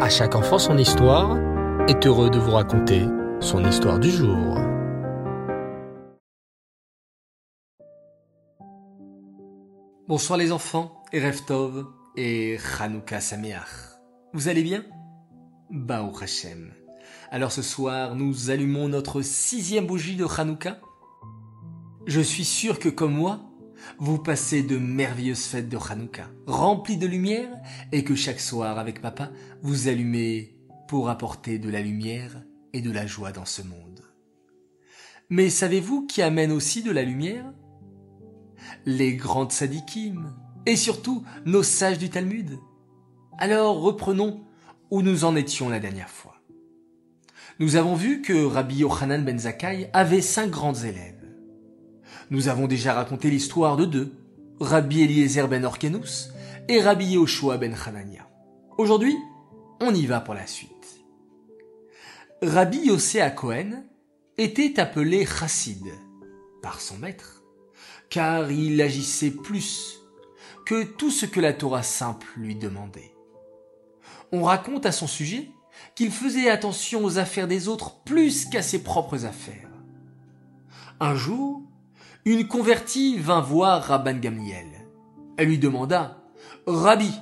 À chaque enfant son histoire est heureux de vous raconter son histoire du jour. Bonsoir les enfants, et Reftov et Hanouka Sameach. Vous allez bien? Bao Hashem. Alors ce soir, nous allumons notre sixième bougie de Hanouka. Je suis sûr que comme moi, vous passez de merveilleuses fêtes de Hanouka, remplies de lumière, et que chaque soir avec papa, vous allumez pour apporter de la lumière et de la joie dans ce monde. Mais savez-vous qui amène aussi de la lumière? Les grandes sadikim, et surtout nos sages du Talmud. Alors reprenons où nous en étions la dernière fois. Nous avons vu que Rabbi Yochanan ben Zakkai avait cinq grands élèves. Nous avons déjà raconté l'histoire de deux, Rabbi Eliezer ben Orkenus et Rabbi Yoshua ben Hanania. Aujourd'hui, on y va pour la suite. Rabbi Yossé Cohen était appelé Chassid par son maître, car il agissait plus que tout ce que la Torah simple lui demandait. On raconte à son sujet qu'il faisait attention aux affaires des autres plus qu'à ses propres affaires. Un jour, une convertie vint voir Rabban Gamliel. Elle lui demanda, Rabbi,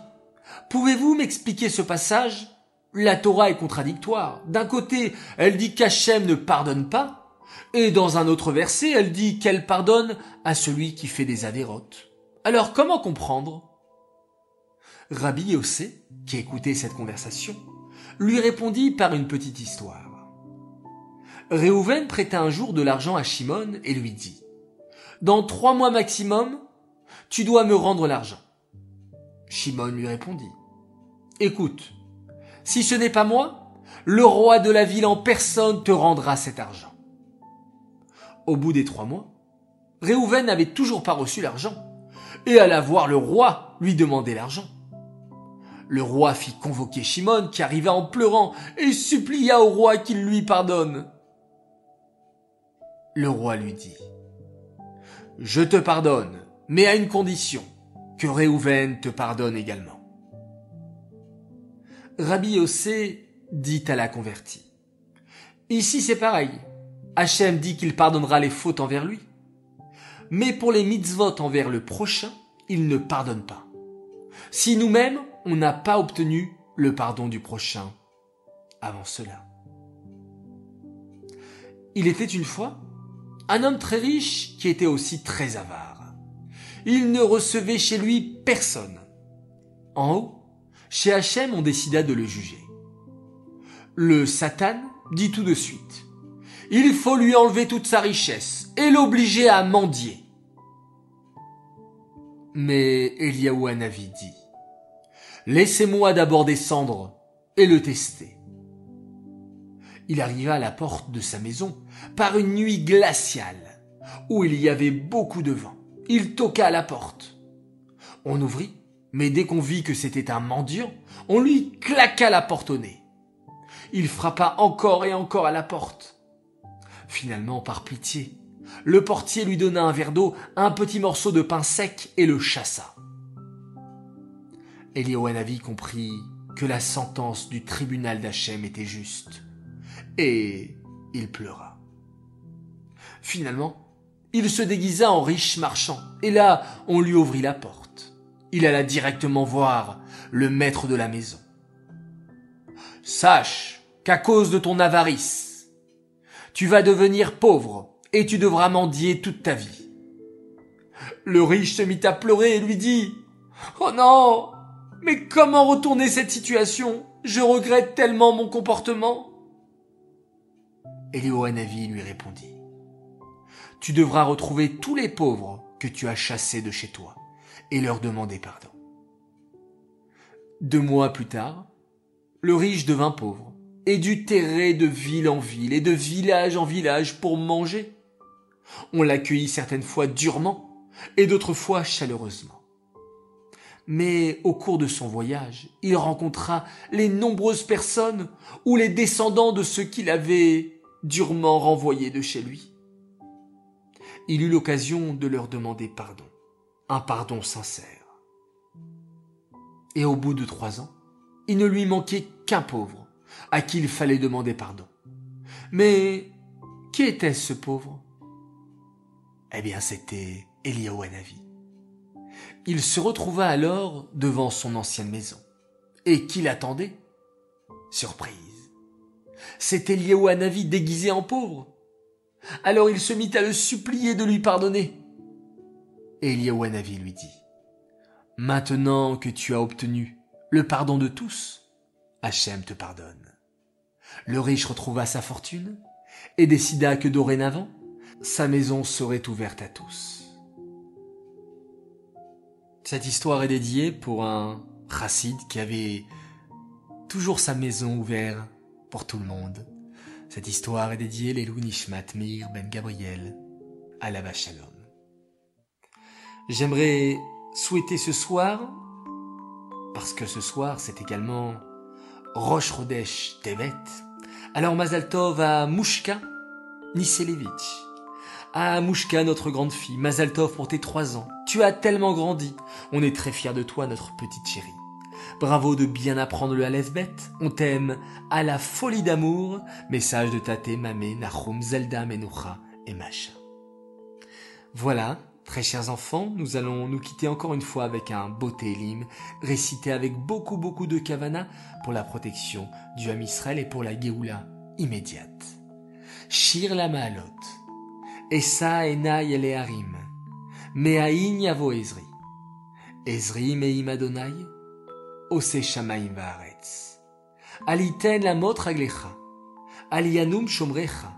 pouvez-vous m'expliquer ce passage? La Torah est contradictoire. D'un côté, elle dit qu'Hachem ne pardonne pas, et dans un autre verset, elle dit qu'elle pardonne à celui qui fait des avérotes. Alors comment comprendre? Rabbi Yossé, qui écoutait cette conversation, lui répondit par une petite histoire. Réhouven prêta un jour de l'argent à Shimon et lui dit dans trois mois maximum, tu dois me rendre l'argent. Shimon lui répondit, Écoute, si ce n'est pas moi, le roi de la ville en personne te rendra cet argent. Au bout des trois mois, Réhouven n'avait toujours pas reçu l'argent, et alla voir le roi lui demander l'argent. Le roi fit convoquer Shimon qui arriva en pleurant et supplia au roi qu'il lui pardonne. Le roi lui dit, je te pardonne, mais à une condition, que Réhouven te pardonne également. Rabbi Yossé dit à la convertie, Ici c'est pareil, Hachem dit qu'il pardonnera les fautes envers lui, mais pour les mitzvot envers le prochain, il ne pardonne pas. Si nous-mêmes, on n'a pas obtenu le pardon du prochain avant cela. Il était une fois un homme très riche qui était aussi très avare. Il ne recevait chez lui personne. En haut, chez Hachem, on décida de le juger. Le Satan dit tout de suite, il faut lui enlever toute sa richesse et l'obliger à mendier. Mais Eliaou Hanavi dit, laissez-moi d'abord descendre et le tester. Il arriva à la porte de sa maison par une nuit glaciale, où il y avait beaucoup de vent. Il toqua à la porte. On ouvrit, mais dès qu'on vit que c'était un mendiant, on lui claqua la porte au nez. Il frappa encore et encore à la porte. Finalement, par pitié, le portier lui donna un verre d'eau, un petit morceau de pain sec et le chassa. Elioanavi comprit que la sentence du tribunal d'Hachem était juste, et il pleura. Finalement, il se déguisa en riche marchand, et là, on lui ouvrit la porte. Il alla directement voir le maître de la maison. Sache qu'à cause de ton avarice, tu vas devenir pauvre et tu devras mendier toute ta vie. Le riche se mit à pleurer et lui dit Oh non Mais comment retourner cette situation? Je regrette tellement mon comportement. Elioanavi lui répondit tu devras retrouver tous les pauvres que tu as chassés de chez toi et leur demander pardon. Deux mois plus tard, le riche devint pauvre et dut terrer de ville en ville et de village en village pour manger. On l'accueillit certaines fois durement et d'autres fois chaleureusement. Mais au cours de son voyage, il rencontra les nombreuses personnes ou les descendants de ceux qu'il avait durement renvoyés de chez lui il eut l'occasion de leur demander pardon, un pardon sincère. Et au bout de trois ans, il ne lui manquait qu'un pauvre, à qui il fallait demander pardon. Mais qui était ce pauvre? Eh bien, c'était Eliaou Hanavi. Il se retrouva alors devant son ancienne maison. Et qui l'attendait? Surprise. C'était Hanavi déguisé en pauvre. Alors il se mit à le supplier de lui pardonner. Et Eliaou Hanavi lui dit Maintenant que tu as obtenu le pardon de tous, Hachem te pardonne. Le riche retrouva sa fortune et décida que dorénavant, sa maison serait ouverte à tous. Cette histoire est dédiée pour un chassid qui avait toujours sa maison ouverte pour tout le monde. Cette histoire est dédiée les Nishmat Meir Ben Gabriel à la Shalom. J'aimerais souhaiter ce soir, parce que ce soir c'est également Rosh Rodesh alors Mazal Tov à Mouchka Niselevich. Ah, Mouchka, notre grande fille, Mazal Tov pour tes trois ans. Tu as tellement grandi. On est très fiers de toi, notre petite chérie. Bravo de bien apprendre le Aleph On t'aime à la folie d'amour. Message de Tate, Mamé, Nahum, Zelda, Menucha et Masha. Voilà, très chers enfants, nous allons nous quitter encore une fois avec un beau Télim, récité avec beaucoup beaucoup de kavana pour la protection du Ham Israël et pour la Géoula immédiate. Shir la Maalot. Esa enay ele harim. Me'ain yavo Ezri. Ezri me'im Adonai. Ose shamaim va'aretz. Aliten la mot raglecha. Alianum shomrecha.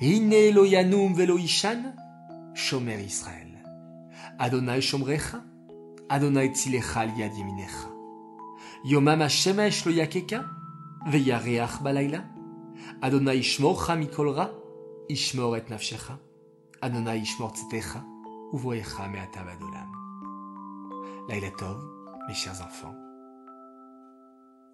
Hine lo yanum velo ishan. Shomer Israël. Adonai shomrecha. Adonai tzilecha al yad yeminecha. Yomam hashemesh lo yakeka. Ve'yareach balayla. Adonai ishmorcha mikol ra, ishmor et nafshecha. Adonai ishmor tzetecha, uvoecha me'ata vadolam. Laila mes chers enfants.